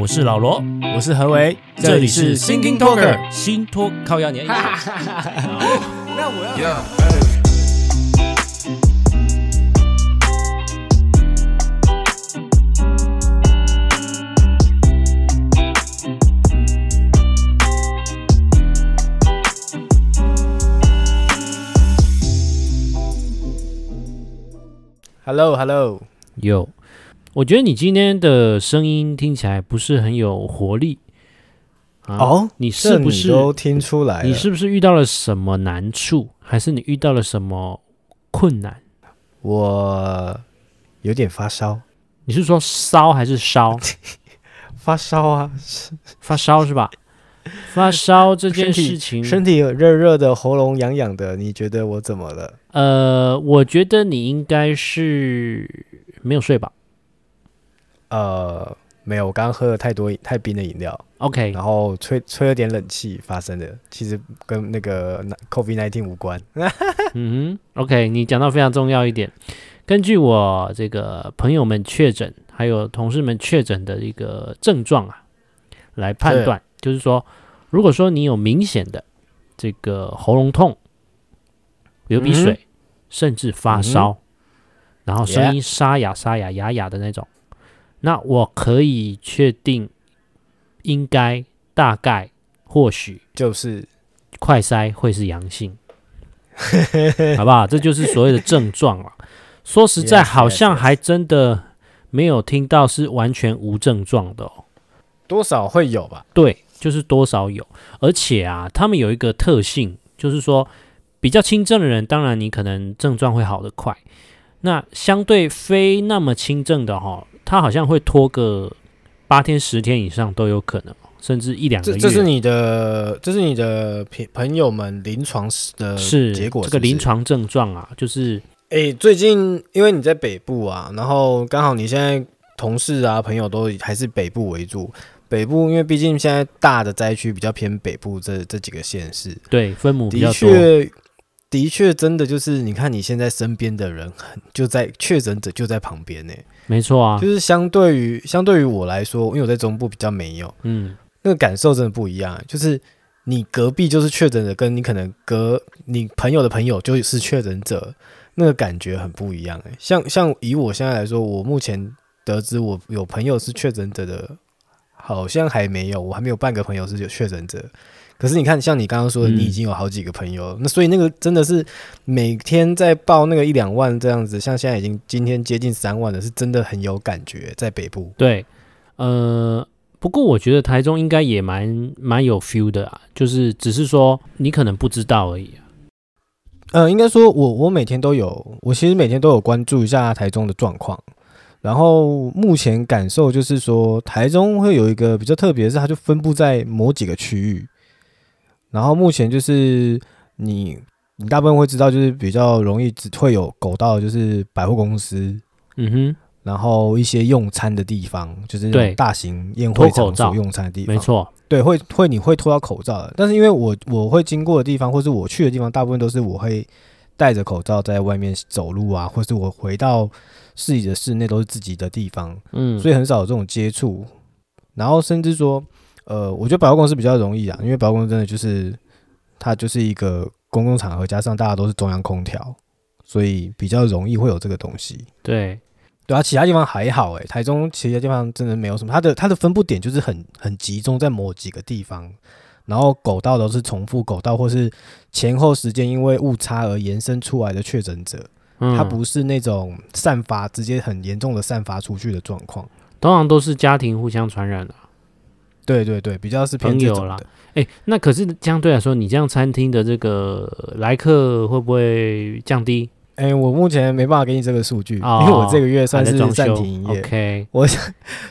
我是老罗，我是何为，这里是 Thinking Talker 新托靠压年。那我要。Hello，Hello，有。我觉得你今天的声音听起来不是很有活力啊！哦，你是不是都听出来？你是不是遇到了什么难处，还是你遇到了什么困难？我有点发烧。你是说烧还是烧？发烧啊，发烧是吧？发烧这件事情，身体热热的，喉咙痒痒的，你觉得我怎么了？呃，我觉得你应该是没有睡吧。呃，没有，我刚刚喝了太多太冰的饮料，OK，然后吹吹了点冷气发生的，其实跟那个 COVID nineteen 无关。嗯哼，OK，你讲到非常重要一点，根据我这个朋友们确诊，还有同事们确诊的一个症状啊，来判断，就是说，如果说你有明显的这个喉咙痛、流鼻水，嗯、甚至发烧，嗯、然后声音沙哑沙哑哑哑的那种。那我可以确定，应该大概或许就是快筛会是阳性，好不好？这就是所谓的症状了。说实在，好像还真的没有听到是完全无症状的哦，多少会有吧？对，就是多少有。而且啊，他们有一个特性，就是说比较轻症的人，当然你可能症状会好得快。那相对非那么轻症的哈。他好像会拖个八天、十天以上都有可能，甚至一两个月。这这是你的，这是你的朋朋友们临床的结果是是？这个临床症状啊，就是哎、欸，最近因为你在北部啊，然后刚好你现在同事啊、朋友都还是北部为主。北部因为毕竟现在大的灾区比较偏北部这这几个县市，对，分母比较多。的确，的确，真的就是你看你现在身边的人很就在确诊者就在旁边呢、欸。没错啊，就是相对于相对于我来说，因为我在中部比较没有，嗯，那个感受真的不一样。就是你隔壁就是确诊者，跟你可能隔你朋友的朋友就是确诊者，那个感觉很不一样。哎，像像以我现在来说，我目前得知我有朋友是确诊者的，好像还没有，我还没有半个朋友是有确诊者。可是你看，像你刚刚说的，你已经有好几个朋友，嗯、那所以那个真的是每天在报那个一两万这样子，像现在已经今天接近三万了，是真的很有感觉在北部。对，呃，不过我觉得台中应该也蛮蛮有 feel 的啊，就是只是说你可能不知道而已啊。呃，应该说我我每天都有，我其实每天都有关注一下台中的状况，然后目前感受就是说台中会有一个比较特别的是，它就分布在某几个区域。然后目前就是你，你大部分会知道，就是比较容易只会有狗到，就是百货公司，嗯哼，然后一些用餐的地方，就是大型宴会场所用餐的地方，没错，对，会会你会脱到口罩的，但是因为我我会经过的地方，或是我去的地方，大部分都是我会戴着口罩在外面走路啊，或是我回到自己的室内都是自己的地方，嗯，所以很少有这种接触，然后甚至说。呃，我觉得百货公司比较容易啊，因为百货公司真的就是它就是一个公共场合，加上大家都是中央空调，所以比较容易会有这个东西。对，对啊，其他地方还好诶，台中其他地方真的没有什么，它的它的分布点就是很很集中在某几个地方，然后狗道都是重复狗道，或是前后时间因为误差而延伸出来的确诊者，嗯，它不是那种散发直接很严重的散发出去的状况，通常都是家庭互相传染的。对对对，比较是朋友啦。哎，那可是相对来说，你这样餐厅的这个来客会不会降低？哎，我目前没办法给你这个数据，哦、因为我这个月算是暂停营业。OK，我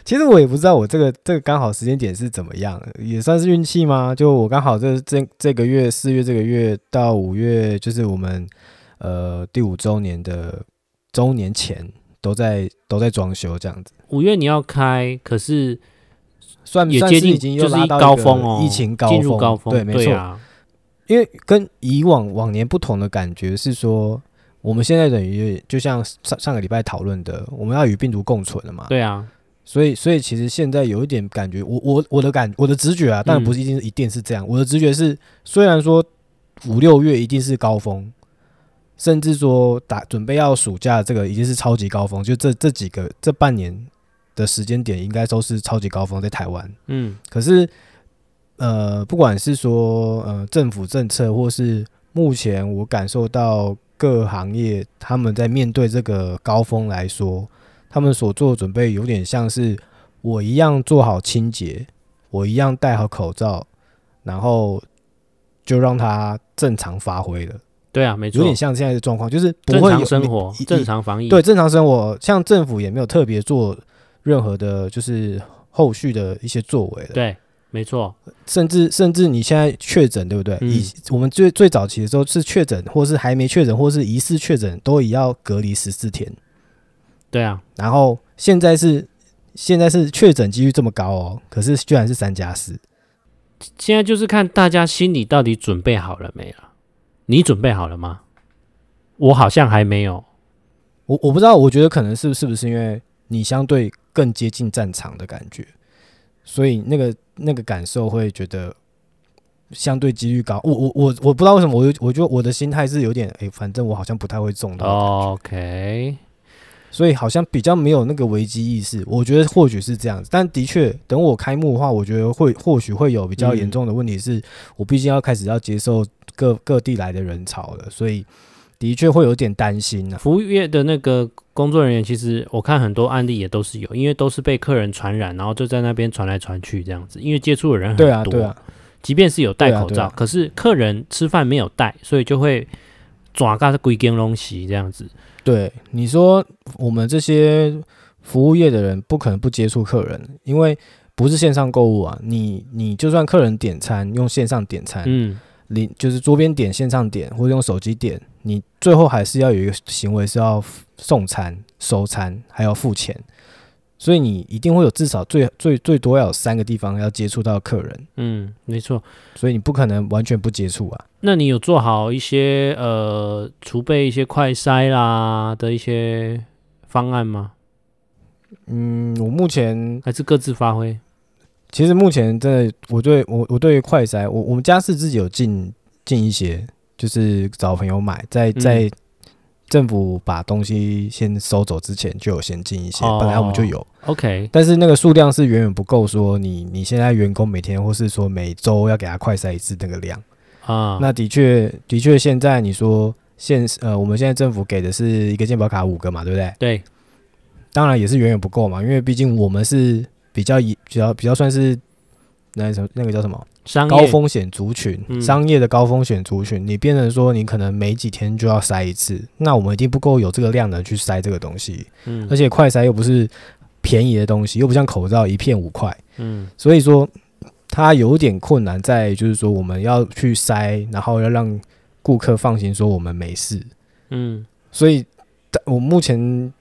其实我也不知道我这个这个刚好时间点是怎么样，也算是运气吗？就我刚好这这这个月四月这个月到五月，就是我们呃第五周年的周年前都在都在装修这样子。五月你要开，可是。算也接近已经又拉到高峰哦，疫情高峰，高峰对，没错、啊。因为跟以往往年不同的感觉是说，我们现在等于就像上上个礼拜讨论的，我们要与病毒共存了嘛。对啊，所以所以其实现在有一点感觉，我我我的感我的直觉啊，当然不是一定是一定是这样，嗯、我的直觉是，虽然说五六月一定是高峰，甚至说打准备要暑假这个已经是超级高峰，就这这几个这半年的时间点应该都是超级高峰在台湾，嗯，可是呃不管是说呃政府政策或是目前我感受到。各行业他们在面对这个高峰来说，他们所做的准备有点像是我一样做好清洁，我一样戴好口罩，然后就让它正常发挥了。对啊，没错，有点像现在的状况，就是不会有正常生活、正常防疫。对，正常生活，像政府也没有特别做任何的，就是后续的一些作为了。对。没错，甚至甚至你现在确诊，对不对？以、嗯、我们最最早期的时候是确诊，或是还没确诊，或是疑似确诊，都也要隔离十四天。对啊，然后现在是现在是确诊几率这么高哦，可是居然是三加四。现在就是看大家心里到底准备好了没了？你准备好了吗？我好像还没有。我我不知道，我觉得可能是是不是因为你相对更接近战场的感觉。所以那个那个感受会觉得相对几率高，我我我我不知道为什么，我我觉得我的心态是有点，哎、欸，反正我好像不太会中的。OK，所以好像比较没有那个危机意识。我觉得或许是这样子，但的确等我开幕的话，我觉得会或许会有比较严重的问题，是我毕竟要开始要接受各各地来的人潮了，所以。的确会有点担心呢、啊。服务业的那个工作人员，其实我看很多案例也都是有，因为都是被客人传染，然后就在那边传来传去这样子。因为接触的人很多，对啊，对啊。即便是有戴口罩，啊啊，可是客人吃饭没有戴，所以就会抓嘎的规根东西这样子。对，你说我们这些服务业的人不可能不接触客人，因为不是线上购物啊。你你就算客人点餐用线上点餐，嗯。你就是桌边点、线上点，或者用手机点，你最后还是要有一个行为是要送餐、收餐，还要付钱，所以你一定会有至少最最最多要有三个地方要接触到客人。嗯，没错，所以你不可能完全不接触啊。那你有做好一些呃储备一些快筛啦的一些方案吗？嗯，我目前还是各自发挥。其实目前真的，我对我我对于快筛，我我们家是自己有进进一些，就是找朋友买，在在政府把东西先收走之前，就有先进一些。本来我们就有，OK，但是那个数量是远远不够，说你你现在员工每天或是说每周要给他快筛一次那个量啊。那的确的确，现在你说现呃，我们现在政府给的是一个健保卡五个嘛，对不对？对，当然也是远远不够嘛，因为毕竟我们是。比较以比较比较算是那什么那个叫什么？商业。高风险族群，嗯、商业的高风险族群，你变成说你可能每几天就要筛一次，那我们一定不够有这个量能去筛这个东西，嗯，而且快筛又不是便宜的东西，又不像口罩一片五块，嗯，所以说它有点困难在就是说我们要去筛，然后要让顾客放心说我们没事，嗯，所以我目前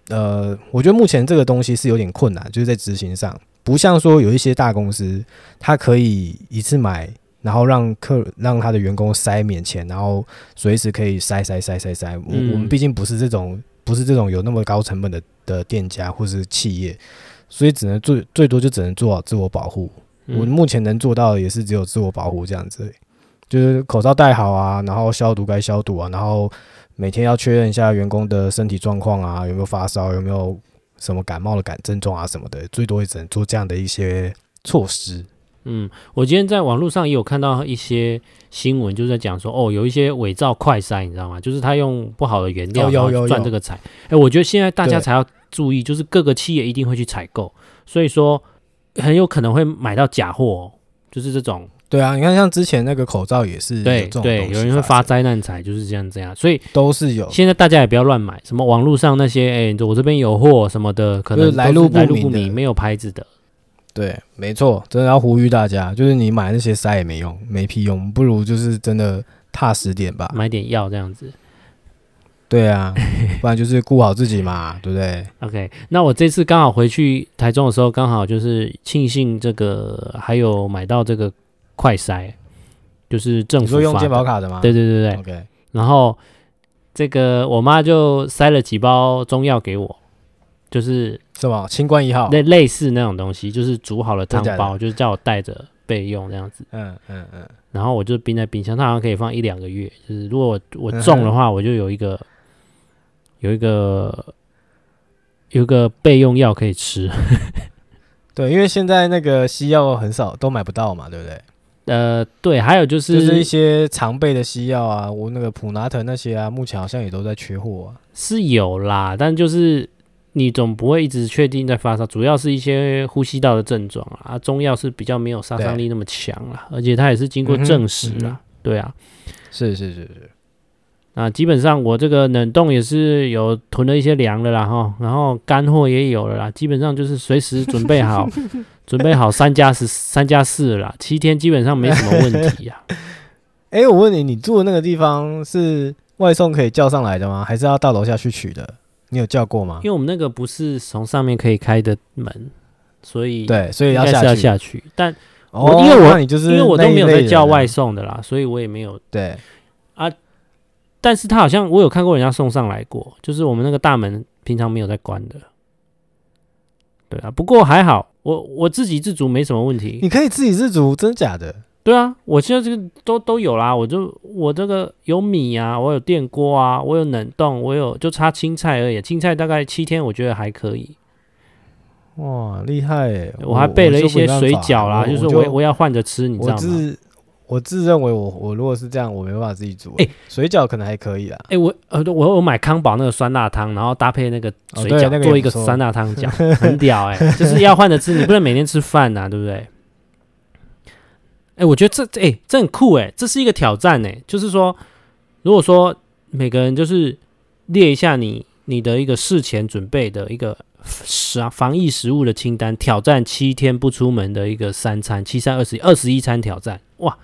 呃，我觉得目前这个东西是有点困难，就是在执行上。不像说有一些大公司，它可以一次买，然后让客让他的员工塞免钱，然后随时可以塞塞塞塞塞。我我们毕竟不是这种，不是这种有那么高成本的的店家或是企业，所以只能最最多就只能做好自我保护。我目前能做到的也是只有自我保护这样子，就是口罩戴好啊，然后消毒该消毒啊，然后每天要确认一下员工的身体状况啊，有没有发烧，有没有。什么感冒的感症状啊什么的，最多也只能做这样的一些措施。嗯，我今天在网络上也有看到一些新闻，就是在讲说，哦，有一些伪造快筛，你知道吗？就是他用不好的原料然后赚这个财。哎、欸，我觉得现在大家才要注意，就是各个企业一定会去采购，所以说很有可能会买到假货，哦就是这种。对啊，你看像之前那个口罩也是，对对，有人会发灾难财，就是这样这样，所以都是有。现在大家也不要乱买，什么网络上那些，哎、欸，我这边有货什么的，可能来路不明，没有牌子的。对，没错，真的要呼吁大家，就是你买那些塞也没用，没屁用，不如就是真的踏实点吧，买点药这样子。对啊，不然就是顾好自己嘛，对不对？OK，那我这次刚好回去台中的时候，刚好就是庆幸这个还有买到这个。快筛就是政府用健保卡的吗？对对对对。OK，然后这个我妈就塞了几包中药给我，就是什么清冠一号类类似那种东西，就是煮好了汤包，的的就是叫我带着备用这样子。嗯嗯嗯。然后我就冰在冰箱，它好像可以放一两个月。就是如果我我中的话，我就有一个有一个有一个备用药可以吃。对，因为现在那个西药很少，都买不到嘛，对不对？呃，对，还有就是就是一些常备的西药啊，我那个普拿疼那些啊，目前好像也都在缺货啊。是有啦，但就是你总不会一直确定在发烧，主要是一些呼吸道的症状啊。中药是比较没有杀伤力那么强啦，而且它也是经过证实了，嗯嗯、对啊，是是是是。那基本上我这个冷冻也是有囤了一些粮的啦哈，然后干货也有了啦，基本上就是随时准备好。准备好三加十三加四了啦，七天基本上没什么问题呀、啊。哎、欸，我问你，你住的那个地方是外送可以叫上来的吗？还是要到楼下去取的？你有叫过吗？因为我们那个不是从上面可以开的门，所以对，所以要下去。要下去。但我、哦、因为我你就是因为我都没有在叫外送的啦，所以我也没有对啊。但是他好像我有看过人家送上来过，就是我们那个大门平常没有在关的。对啊，不过还好。我我自给自足没什么问题。你可以自给自足，真假的？对啊，我现在这个都都有啦。我就我这个有米啊，我有电锅啊，我有冷冻，我有就差青菜而已。青菜大概七天，我觉得还可以。哇，厉害耶！我还备了一些水饺啦，就，就是我我要换着吃，你知道吗？我自认为我我如果是这样，我没办法自己煮。哎、欸，水饺可能还可以啦。哎、欸，我呃我我买康宝那个酸辣汤，然后搭配那个水饺、哦那个、做一个酸辣汤 饺，很屌哎、欸！就是要换着吃，你不能每天吃饭呐、啊，对不对？哎、欸，我觉得这哎、欸、这很酷哎、欸，这是一个挑战哎、欸，就是说，如果说每个人就是列一下你你的一个事前准备的一个食防疫食物的清单，挑战七天不出门的一个三餐，七三二十一二十一餐挑战，哇！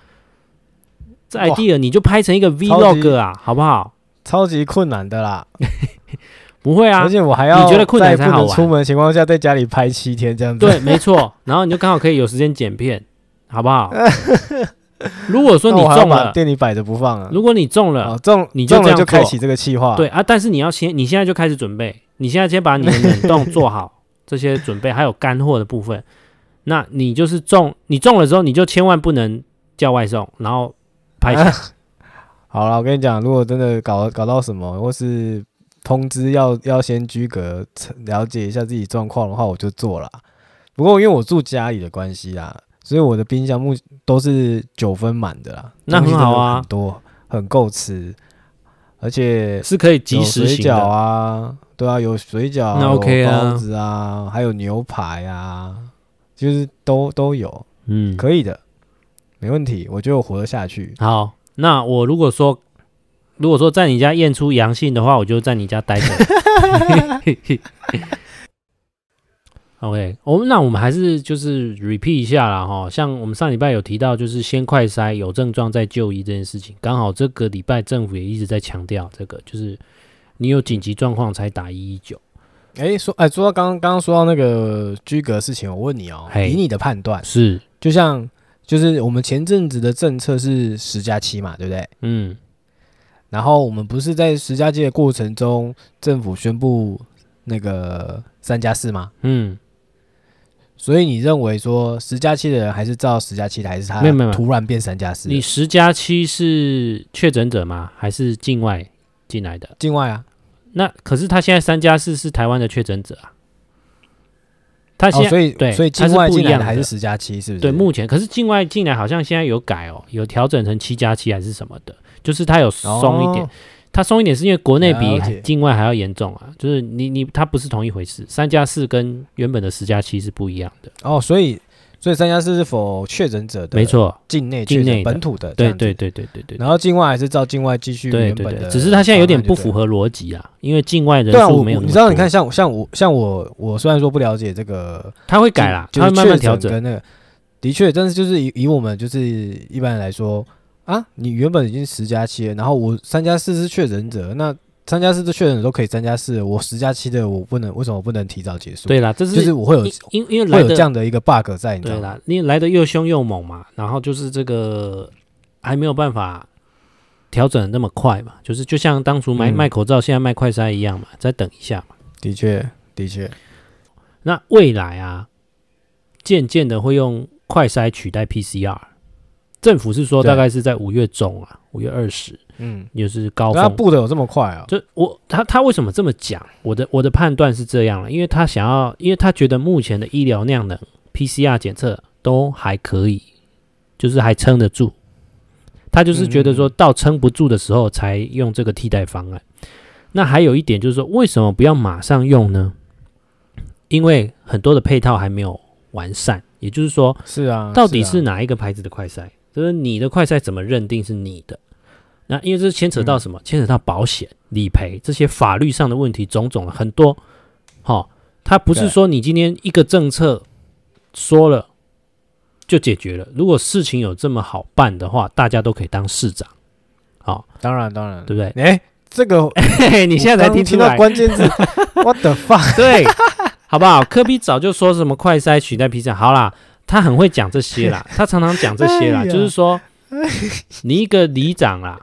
这 idea 你就拍成一个 vlog 啊，好不好？超级困难的啦，不会啊，而且我还要你觉得困难才好玩。出门的情况下，在家里拍七天这样子，对，没错。然后你就刚好可以有时间剪片，好不好？如果说你中了，店里摆着不放啊。如果你中了，哦、中你就这样就开启这个计划。对啊，但是你要先，你现在就开始准备，你现在先把你的冷冻做好，这些准备还有干货的部分。那你就是中，你中了之后，你就千万不能叫外送，然后。啊、好了，我跟你讲，如果真的搞搞到什么，或是通知要要先居格，了解一下自己状况的话，我就做了。不过因为我住家里的关系啦，所以我的冰箱目都是九分满的啦。那很好啊，很多很够吃，而且是可以即时水饺啊，对啊，有水饺，那 OK 啊，包子啊，还有牛排啊，就是都都有，嗯，可以的。没问题，我觉得我活得下去。好，那我如果说，如果说在你家验出阳性的话，我就在你家待着。OK，我们那我们还是就是 repeat 一下啦哈。像我们上礼拜有提到，就是先快筛有症状再就医这件事情。刚好这个礼拜政府也一直在强调这个，就是你有紧急状况才打一一九。哎，说哎，说到刚刚刚说到那个居格的事情，我问你哦，以你的判断是，就像。就是我们前阵子的政策是十加七嘛，对不对？嗯。然后我们不是在十加七的过程中，政府宣布那个三加四吗？嗯。所以你认为说十加七的人还是照十加七的，还是他突然变三加四？你十加七是确诊者吗？还是境外进来的？境外啊。那可是他现在三加四是台湾的确诊者啊。他现在、哦、所以对，所以境外进来的还是十加七，是不是？对，目前可是境外进来好像现在有改哦，有调整成七加七还是什么的，就是它有松一点，哦、他松一点是因为国内比境外还要严重啊，就是你你它不是同一回事，三加四跟原本的十加七是不一样的哦，所以。所以三加四是否确诊者的？没错，境内境内本土的，对对对对对对。然后境外还是照境外继续原本的，只是他现在有点不符合逻辑啊，因为境外人数没有。你知道，你看像像我像我我虽然说不了解这个，他会改啦，他会慢慢调整。跟那个的确，但是就是以以我们就是一般人来说啊，你原本已经十加七了，然后我三加四是确诊者，那。三加四的确诊都可以三加四，我十加七的我不能，为什么我不能提早结束？对啦，这是就是我会有因因为来会有这样的一个 bug 在，你知道吗？对啦，因为来的又凶又猛嘛，然后就是这个还没有办法调整那么快嘛，就是就像当初卖卖口罩，现在卖快筛一样嘛，再等一下嘛。的确，的确。那未来啊，渐渐的会用快筛取代 PCR。政府是说大概是在五月中啊，五月二十，嗯，也是高峰。他布的有这么快啊？就我他他为什么这么讲？我的我的判断是这样了，因为他想要，因为他觉得目前的医疗量能 PCR 检测都还可以，就是还撑得住。他就是觉得说到撑不住的时候才用这个替代方案。那还有一点就是说，为什么不要马上用呢？因为很多的配套还没有完善，也就是说，是啊，到底是哪一个牌子的快筛？就是你的快筛怎么认定是你的？那因为这牵扯到什么？牵扯到保险、理赔这些法律上的问题，种种很多。好，它不是说你今天一个政策说了就解决了。如果事情有这么好办的话，大家都可以当市长。好，当然当然，对不对？哎，这个 你现在才听听到关键字，What the fuck？对，好不好？科比早就说什么快筛取代 PCR，好啦。他很会讲这些啦，他常常讲这些啦，就是说，你一个里长啦，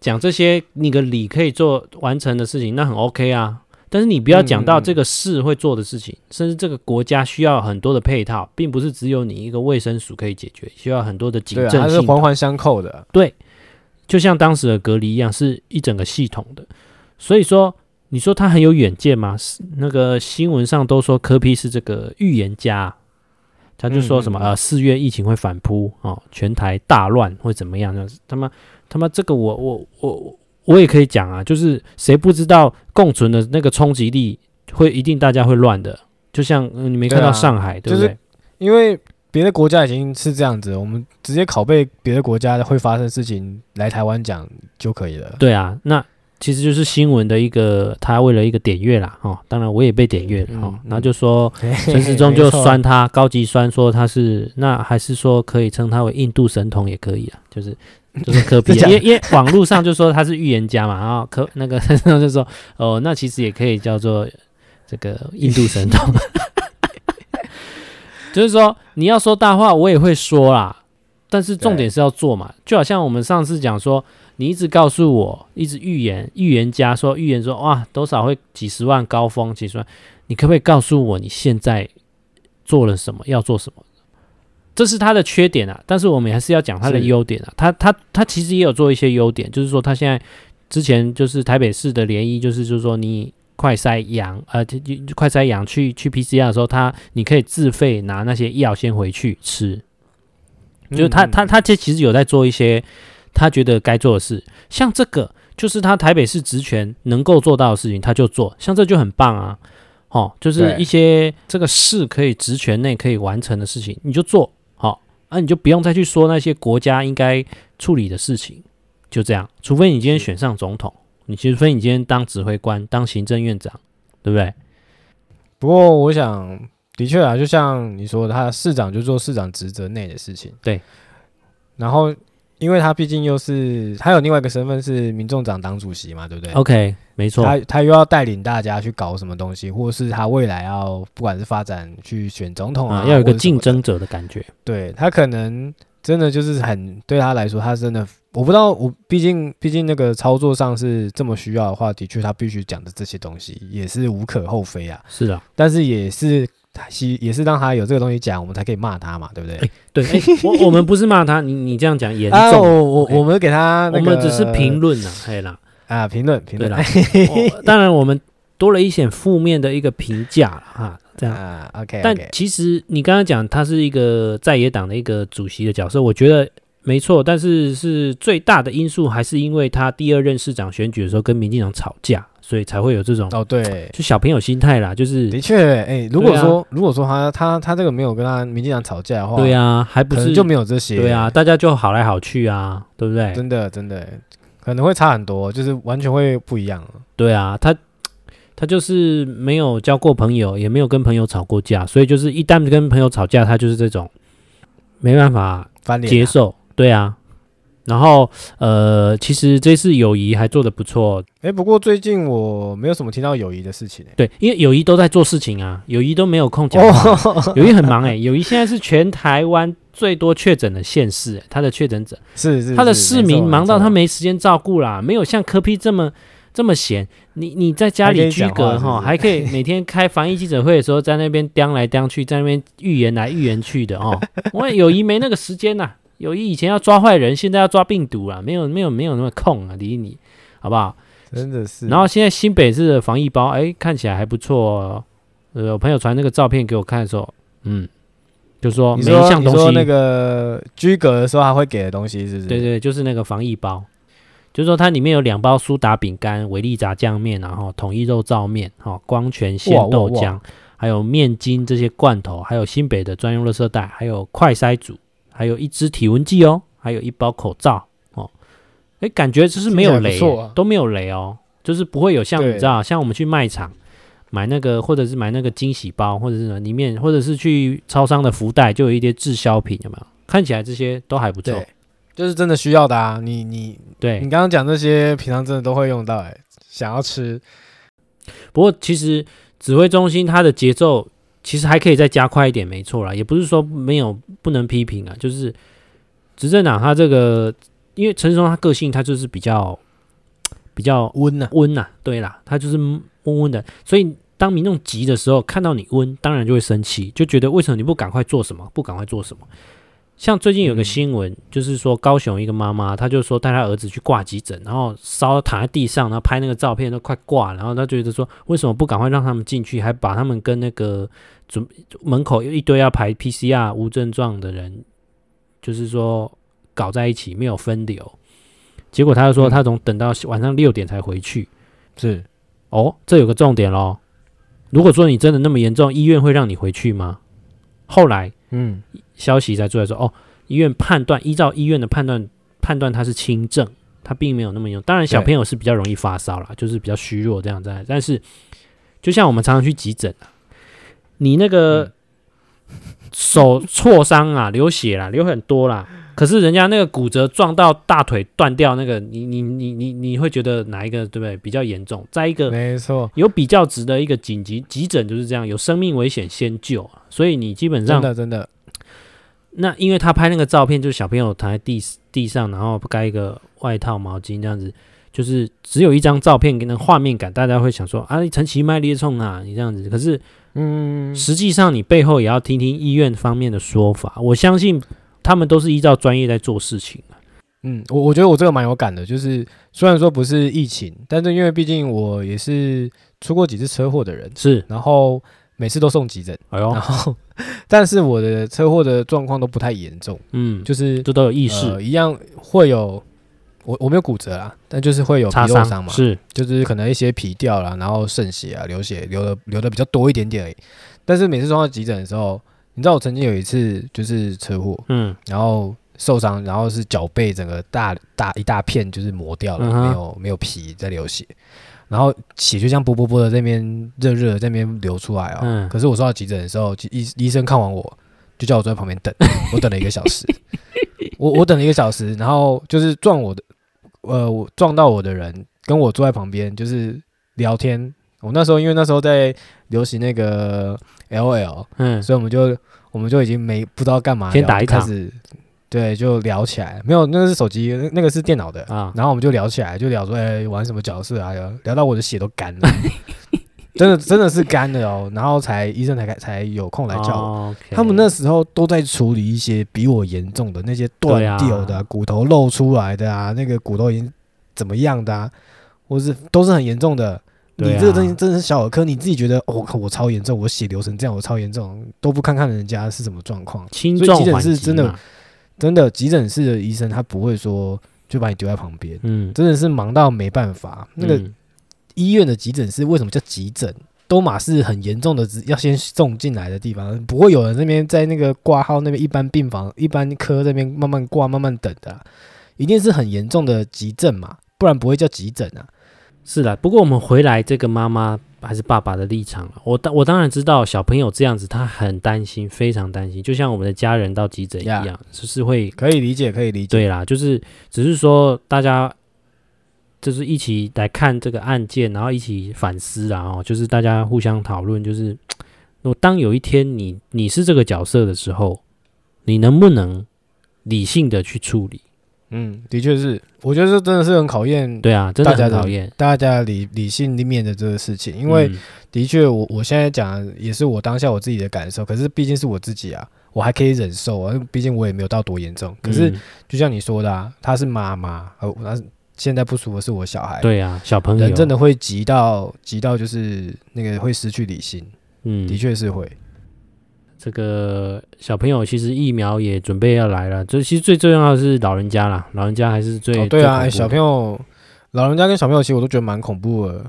讲这些，你个里可以做完成的事情，那很 OK 啊。但是你不要讲到这个市会做的事情，甚至这个国家需要很多的配套，并不是只有你一个卫生署可以解决，需要很多的警政系统，它是环环相扣的。对，就像当时的隔离一样，是一整个系统的。所以说，你说他很有远见吗？那个新闻上都说柯 P 是这个预言家。他就说什么、嗯、呃，四月疫情会反扑哦，全台大乱会怎么样？就是他妈他妈这个我我我我也可以讲啊，就是谁不知道共存的那个冲击力会一定大家会乱的，就像、呃、你没看到上海对，不对？就是、因为别的国家已经是这样子，我们直接拷贝别的国家会发生事情来台湾讲就可以了。对啊，那。其实就是新闻的一个，他为了一个点阅啦，哦，当然我也被点阅了，哦，然后就说陈时中就酸他高级酸，说他是那还是说可以称他为印度神童也可以啊，就是 就是柯 P，因为因为网络上就说他是预言家嘛，然 后科那个陈时中就说哦，那其实也可以叫做这个印度神童，就是说你要说大话我也会说啦，但是重点是要做嘛，就好像我们上次讲说。你一直告诉我，一直预言，预言家说预言说哇，多少会几十万高峰，几十万，你可不可以告诉我你现在做了什么，要做什么？这是他的缺点啊，但是我们还是要讲他的优点啊。他他他其实也有做一些优点，就是说他现在之前就是台北市的联医，就是就是说你快筛阳呃，快筛阳去去 PCR 的时候，他你可以自费拿那些药先回去吃，就是他他他这其实有在做一些。他觉得该做的事，像这个就是他台北市职权能够做到的事情，他就做，像这就很棒啊！哦，就是一些这个事可以职权内可以完成的事情，你就做好，哦，啊，你就不用再去说那些国家应该处理的事情，就这样。除非你今天选上总统，你除非你今天当指挥官、当行政院长，对不对？不过我想，的确啊，就像你说的，他市长就做市长职责内的事情，对，然后。因为他毕竟又是他有另外一个身份是民众党党主席嘛，对不对？OK，没错。他他又要带领大家去搞什么东西，或是他未来要不管是发展去选总统啊，嗯、要有一个竞争者的感觉。对，他可能真的就是很对他来说，他真的我不知道，我毕竟毕竟那个操作上是这么需要的话，的确他必须讲的这些东西也是无可厚非啊。是啊，但是也是。也是让他有这个东西讲，我们才可以骂他嘛，对不对？欸、对，欸、我我们不是骂他，你你这样讲严重。啊、我我我们给他、那个，我们只是评论呐，可以啦。啊，评论评论啦。当然，我们多了一些负面的一个评价哈，这样。啊、OK，, okay 但其实你刚刚讲他是一个在野党的一个主席的角色，我觉得没错。但是是最大的因素，还是因为他第二任市长选举的时候跟民进党吵架。所以才会有这种哦，对，就小朋友心态啦，就是的确，哎、欸，如果说、啊、如果说他他他这个没有跟他民进党吵架的话，对啊，还不是就没有这些，对啊，大家就好来好去啊，对不对？真的真的可能会差很多，就是完全会不一样。对啊，他他就是没有交过朋友，也没有跟朋友吵过架，所以就是一旦跟朋友吵架，他就是这种没办法接受，对啊。然后，呃，其实这次友谊还做的不错。哎，不过最近我没有什么听到友谊的事情。对，因为友谊都在做事情啊，友谊都没有空讲话。友谊很忙哎，友谊现在是全台湾最多确诊的县市，他的确诊者是是，他的市民忙到他没时间照顾啦，没有像科 P 这么这么闲，你你在家里居隔哈，还可以每天开防疫记者会的时候，在那边叼来叼去，在那边预言来预言去的哦。我友谊没那个时间呐、啊，友谊以前要抓坏人，现在要抓病毒了，没有没有没有那么空啊，理你好不好？真的是。然后现在新北市的防疫包，哎，看起来还不错哦。呃，我朋友传那个照片给我看的时候，嗯。就说每一项东西，那个居格的时候还会给的东西，是不是？对对，就是那个防疫包。就是说它里面有两包苏打饼干、维力炸酱面，然后统一肉燥面、哈光泉鲜豆浆，还有面筋这些罐头，还有新北的专用垃圾袋，还有快筛组，还有一支体温计哦，还有一包口罩哦。哎，感觉就是没有雷，啊、都没有雷哦，就是不会有像你知道，像我们去卖场。买那个，或者是买那个惊喜包，或者是里面，或者是去超商的福袋，就有一些滞销品，有没有？看起来这些都还不错，就是真的需要的啊！你你对你刚刚讲这些，平常真的都会用到，哎，想要吃。不过其实指挥中心它的节奏其实还可以再加快一点，没错啦，也不是说没有不能批评啊，就是执政党他这个，因为陈时中他个性他就是比较比较温呐温呐，对啦，他就是。温温的，所以当民众急的时候，看到你温，当然就会生气，就觉得为什么你不赶快做什么，不赶快做什么？像最近有个新闻，嗯、就是说高雄一个妈妈，她就说带她儿子去挂急诊，然后烧躺在地上，然后拍那个照片都快挂，然后她觉得说为什么不赶快让他们进去，还把他们跟那个准门口有一堆要排 PCR 无症状的人，就是说搞在一起，没有分流。结果他就说他从等到晚上六点才回去，是。哦，这有个重点喽。如果说你真的那么严重，医院会让你回去吗？后来，嗯，消息才出来说，哦，医院判断，依照医院的判断，判断他是轻症，他并没有那么严重。当然，小朋友是比较容易发烧啦，就是比较虚弱这样子。但是，就像我们常常去急诊啊，你那个手挫伤啊，流血啦，流很多啦。可是人家那个骨折撞到大腿断掉，那个你你你你你会觉得哪一个对不对比较严重？再一个，没错，有比较值的一个紧急急诊就是这样，有生命危险先救，所以你基本上真的真的。那因为他拍那个照片，就是小朋友躺在地地上，然后盖一个外套毛巾这样子，就是只有一张照片给那画面感，大家会想说啊，陈其迈裂冲啊，你这样子。可是嗯，实际上你背后也要听听医院方面的说法，我相信。他们都是依照专业在做事情。嗯，我我觉得我这个蛮有感的，就是虽然说不是疫情，但是因为毕竟我也是出过几次车祸的人，是，然后每次都送急诊，哎呦，然后但是我的车祸的状况都不太严重，嗯，就是这都有意识，呃，一样会有我我没有骨折啊，但就是会有皮肉伤嘛，是，就是可能一些皮掉了，然后渗血啊，流血流的流的比较多一点点而已，但是每次送到急诊的时候。你知道我曾经有一次就是车祸，嗯，然后受伤，然后是脚背整个大大一大片就是磨掉了，嗯、没有没有皮在流血，然后血就像啵啵啵的在那边热热的在那边流出来哦。嗯、可是我送到急诊的时候，医医生看完我就叫我坐在旁边等，我等了一个小时，我我等了一个小时，然后就是撞我的，呃，我撞到我的人跟我坐在旁边就是聊天。我那时候因为那时候在流行那个 LOL，嗯，所以我们就我们就已经没不知道干嘛，先打一场，开始对，就聊起来。没有，那个是手机，那个是电脑的啊。然后我们就聊起来，就聊说，哎、欸，玩什么角色啊？聊聊到我的血都干了，真的真的是干的哦。然后才医生才才有空来叫我。他们那时候都在处理一些比我严重的那些断掉的、啊、骨头露出来的啊，那个骨头已经怎么样的啊，或是都是很严重的。你这个东西真的是小儿科，你自己觉得哦，我超严重，我血流成这样，我超严重，都不看看人家是什么状况。轻重急，所以急诊室真的，真的急诊室的医生他不会说就把你丢在旁边，嗯，真的是忙到没办法。那个医院的急诊室为什么叫急诊？都嘛是很严重的，要先送进来的地方，不会有人那边在那个挂号那边一般病房、一般科那边慢慢挂、慢慢等的，一定是很严重的急症嘛，不然不会叫急诊啊。是的，不过我们回来这个妈妈还是爸爸的立场了。我当我当然知道小朋友这样子，他很担心，非常担心，就像我们的家人到急诊一样，就是会可以理解，可以理解。对啦，就是只是说大家就是一起来看这个案件，然后一起反思，然后就是大家互相讨论，就是 我当有一天你你是这个角色的时候，你能不能理性的去处理？嗯，的确是，我觉得这真的是很考验，对啊，真的很考验大家理理性里面的这个事情，因为的确，我我现在讲也是我当下我自己的感受，可是毕竟是我自己啊，我还可以忍受啊，毕竟我也没有到多严重。可是就像你说的啊，她是妈妈，呃，那现在不舒服是我小孩，对啊，小朋友。人真的会急到急到就是那个会失去理性，嗯，的确是会。这个小朋友其实疫苗也准备要来了，这其实最重要的是老人家啦，老人家还是最、哦、对啊，小朋友、老人家跟小朋友其实我都觉得蛮恐怖的。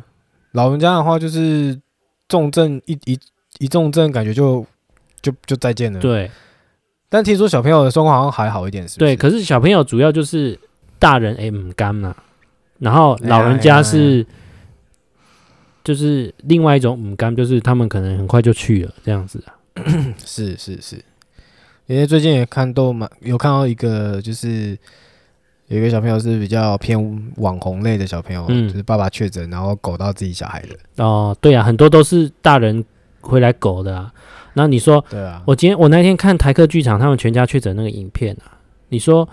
老人家的话就是重症一一一重症，感觉就就就再见了。对，但听说小朋友的状况好像还好一点是不是，对，可是小朋友主要就是大人哎唔甘呐，然后老人家是就是另外一种唔甘，就是他们可能很快就去了这样子啊。是是是，因为最近也看都蛮有看到一个，就是有一个小朋友是比较偏网红类的小朋友，嗯，就是爸爸确诊，然后狗到自己小孩的。哦，对啊，很多都是大人回来狗的啊。那你说，对啊，我今天我那天看台客剧场他们全家确诊那个影片啊，你说，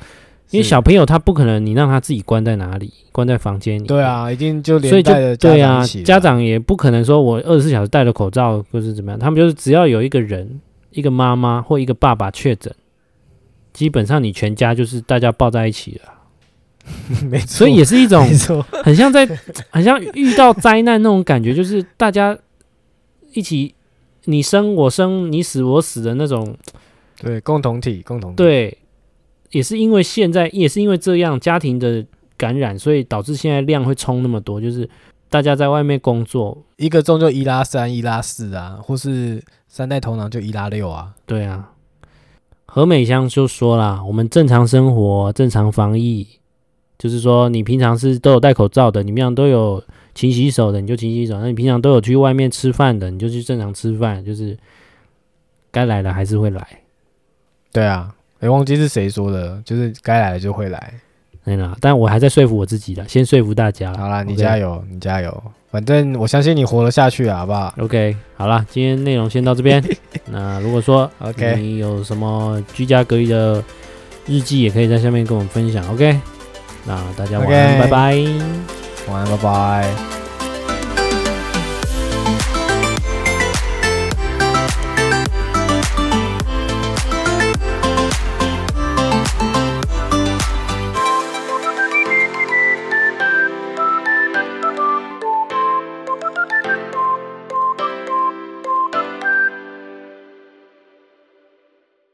因为小朋友他不可能你让他自己关在哪里，关在房间里，对啊，已经就连带的对啊，家长也不可能说我二十四小时戴着口罩或是怎么样，他们就是只要有一个人，一个妈妈或一个爸爸确诊，基本上你全家就是大家抱在一起了，没错，所以也是一种很像在很像遇到灾难那种感觉，就是大家一起。你生我生，你死我死的那种，对，共同体，共同体，对，也是因为现在，也是因为这样家庭的感染，所以导致现在量会冲那么多，就是大家在外面工作，一个钟就一拉三，一拉四啊，或是三代同堂就一拉六啊，对啊。何美香就说啦，我们正常生活，正常防疫，就是说你平常是都有戴口罩的，你们俩都有。勤洗手的你就勤洗手，那你平常都有去外面吃饭的，你就去正常吃饭，就是该来的还是会来。对啊，哎，忘记是谁说的，就是该来的就会来。对啦，但我还在说服我自己的，先说服大家。好啦，你加油?你加油，反正我相信你活得下去啊，好不好？OK，好啦，今天内容先到这边。那如果说 OK，你有什么居家隔离的日记，也可以在下面跟我们分享。OK，那大家晚安.拜拜。晚安，拜拜。